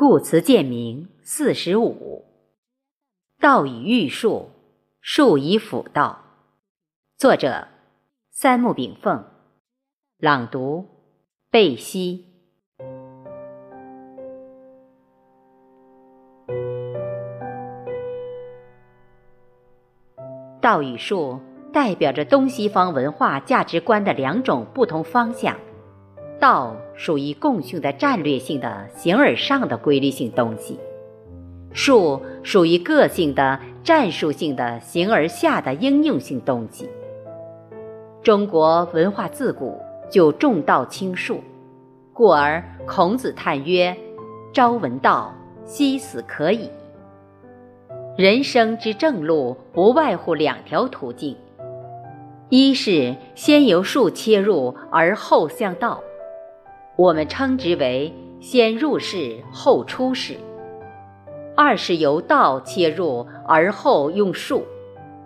故辞鉴明四十五。道以育树，树以辅道。作者：三木炳凤。朗读：贝西。道与术代表着东西方文化价值观的两种不同方向。道属于共性的战略性的形而上的规律性东西，术属于个性的战术性的形而下的应用性东西。中国文化自古就重道轻术，故而孔子叹曰：“朝闻道，夕死可矣。”人生之正路不外乎两条途径：一是先由术切入，而后向道。我们称之为先入世后出世。二是由道切入而后用术，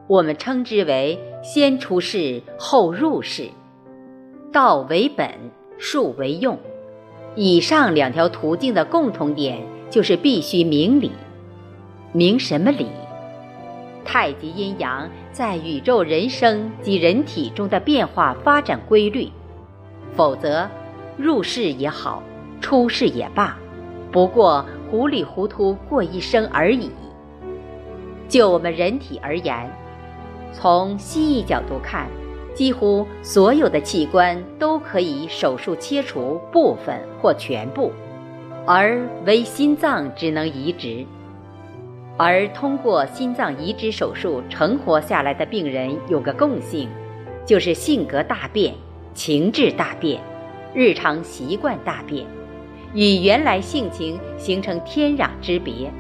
我们称之为先出世后入世。道为本，术为用。以上两条途径的共同点就是必须明理。明什么理？太极阴阳在宇宙人生及人体中的变化发展规律，否则。入世也好，出世也罢，不过糊里糊涂过一生而已。就我们人体而言，从西医角度看，几乎所有的器官都可以手术切除部分或全部，而唯心脏只能移植。而通过心脏移植手术成活下来的病人有个共性，就是性格大变，情志大变。日常习惯大变，与原来性情形成天壤之别。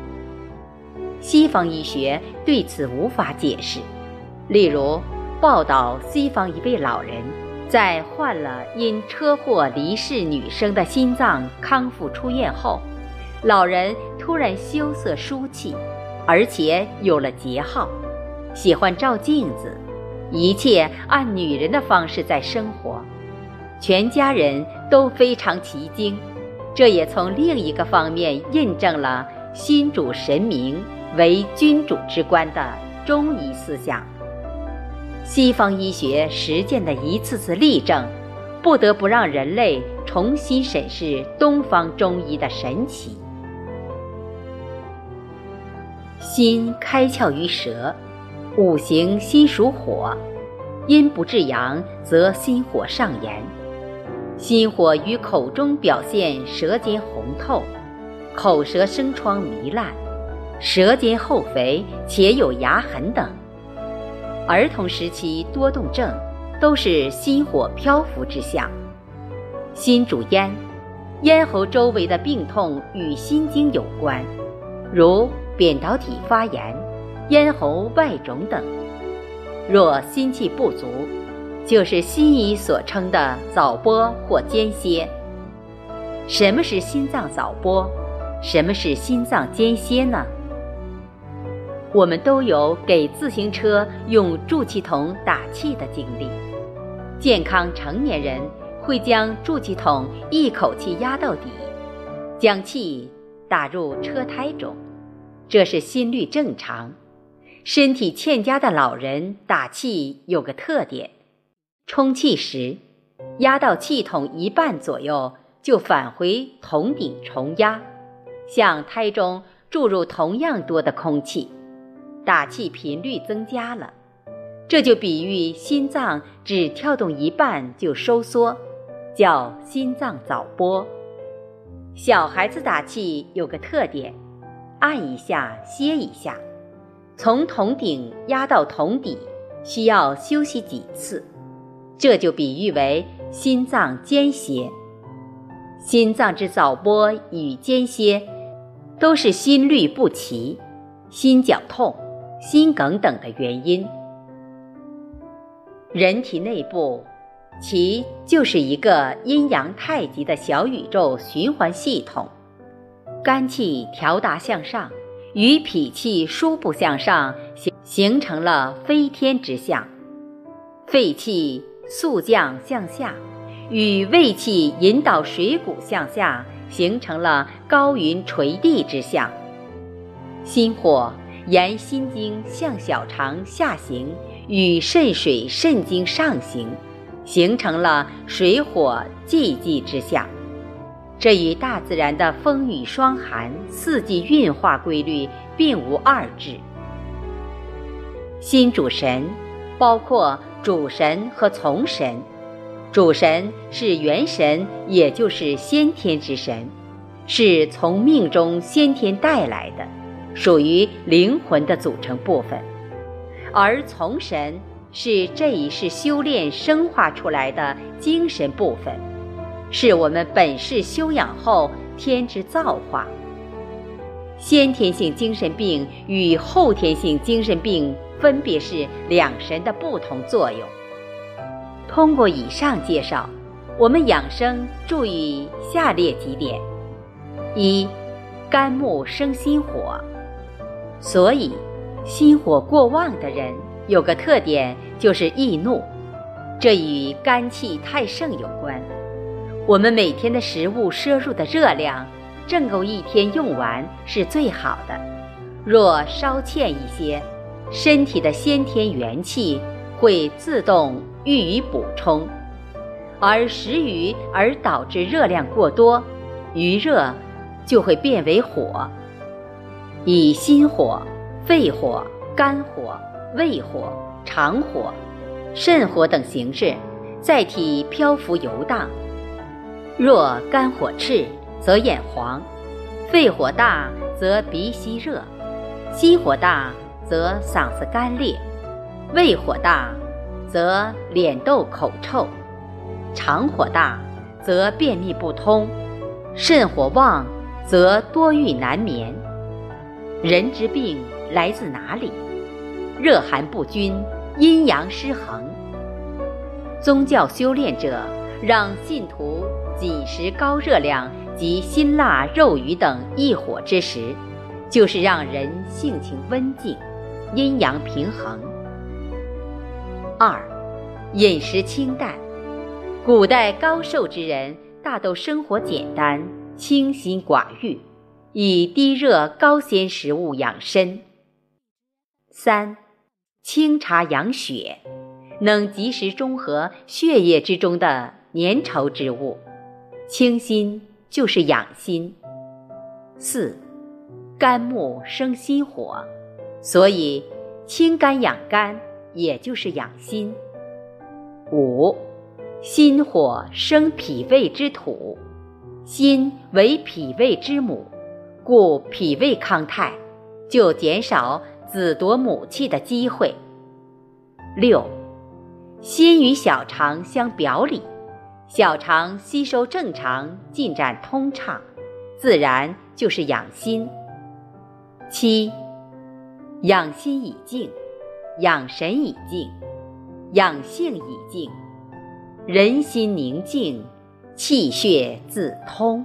西方医学对此无法解释。例如，报道西方一位老人，在患了因车祸离世女生的心脏康复出院后，老人突然羞涩疏气，而且有了节号，喜欢照镜子，一切按女人的方式在生活。全家人都非常奇惊，这也从另一个方面印证了“心主神明，为君主之官”的中医思想。西方医学实践的一次次例证，不得不让人类重新审视东方中医的神奇。心开窍于舌，五行心属火，阴不至阳，则心火上炎。心火于口中表现，舌尖红透，口舌生疮糜烂，舌尖厚肥且有牙痕等。儿童时期多动症，都是心火漂浮之象。心主咽，咽喉周围的病痛与心经有关，如扁桃体发炎、咽喉外肿等。若心气不足，就是西医所称的早搏或间歇。什么是心脏早搏？什么是心脏间歇呢？我们都有给自行车用助气筒打气的经历。健康成年人会将助气筒一口气压到底，将气打入车胎中，这是心率正常。身体欠佳的老人打气有个特点。充气时，压到气筒一半左右，就返回筒顶重压，向胎中注入同样多的空气，打气频率增加了。这就比喻心脏只跳动一半就收缩，叫心脏早剥。小孩子打气有个特点，按一下歇一下，从筒顶压到筒底需要休息几次。这就比喻为心脏间歇。心脏之早剥与间歇，都是心律不齐、心绞痛、心梗等的原因。人体内部，其就是一个阴阳太极的小宇宙循环系统。肝气调达向上，与脾气输布向上，形形成了飞天之象。肺气。速降向下，与胃气引导水谷向下，形成了高云垂地之象。心火沿心经向小肠下行，与肾水肾经上行，形成了水火既济之象。这与大自然的风雨霜寒、四季运化规律并无二致。心主神，包括主神和从神。主神是元神，也就是先天之神，是从命中先天带来的，属于灵魂的组成部分；而从神是这一世修炼生化出来的精神部分，是我们本世修养后天之造化。先天性精神病与后天性精神病。分别是两神的不同作用。通过以上介绍，我们养生注意下列几点：一、肝木生心火，所以心火过旺的人有个特点就是易怒，这与肝气太盛有关。我们每天的食物摄入的热量，正够一天用完是最好的。若稍欠一些，身体的先天元气会自动予以补充，而食余而导致热量过多，余热就会变为火，以心火、肺火、肝火、胃火、肠火、肾火等形式在体漂浮游荡。若肝火炽，则眼黄；肺火大，则鼻息热；心火大。则嗓子干裂，胃火大，则脸痘口臭；肠火大，则便秘不通；肾火旺，则多欲难眠。人之病来自哪里？热寒不均，阴阳失衡。宗教修炼者让信徒饮食高热量及辛辣肉鱼等易火之食，就是让人性情温静。阴阳平衡。二，饮食清淡。古代高寿之人大都生活简单、清心寡欲，以低热高鲜食物养身。三，清茶养血，能及时中和血液之中的粘稠之物。清心就是养心。四，肝木生心火。所以，清肝养肝，也就是养心。五，心火生脾胃之土，心为脾胃之母，故脾胃康泰，就减少子夺母气的机会。六，心与小肠相表里，小肠吸收正常，进展通畅，自然就是养心。七。养心以静，养神以静，养性以静，人心宁静，气血自通。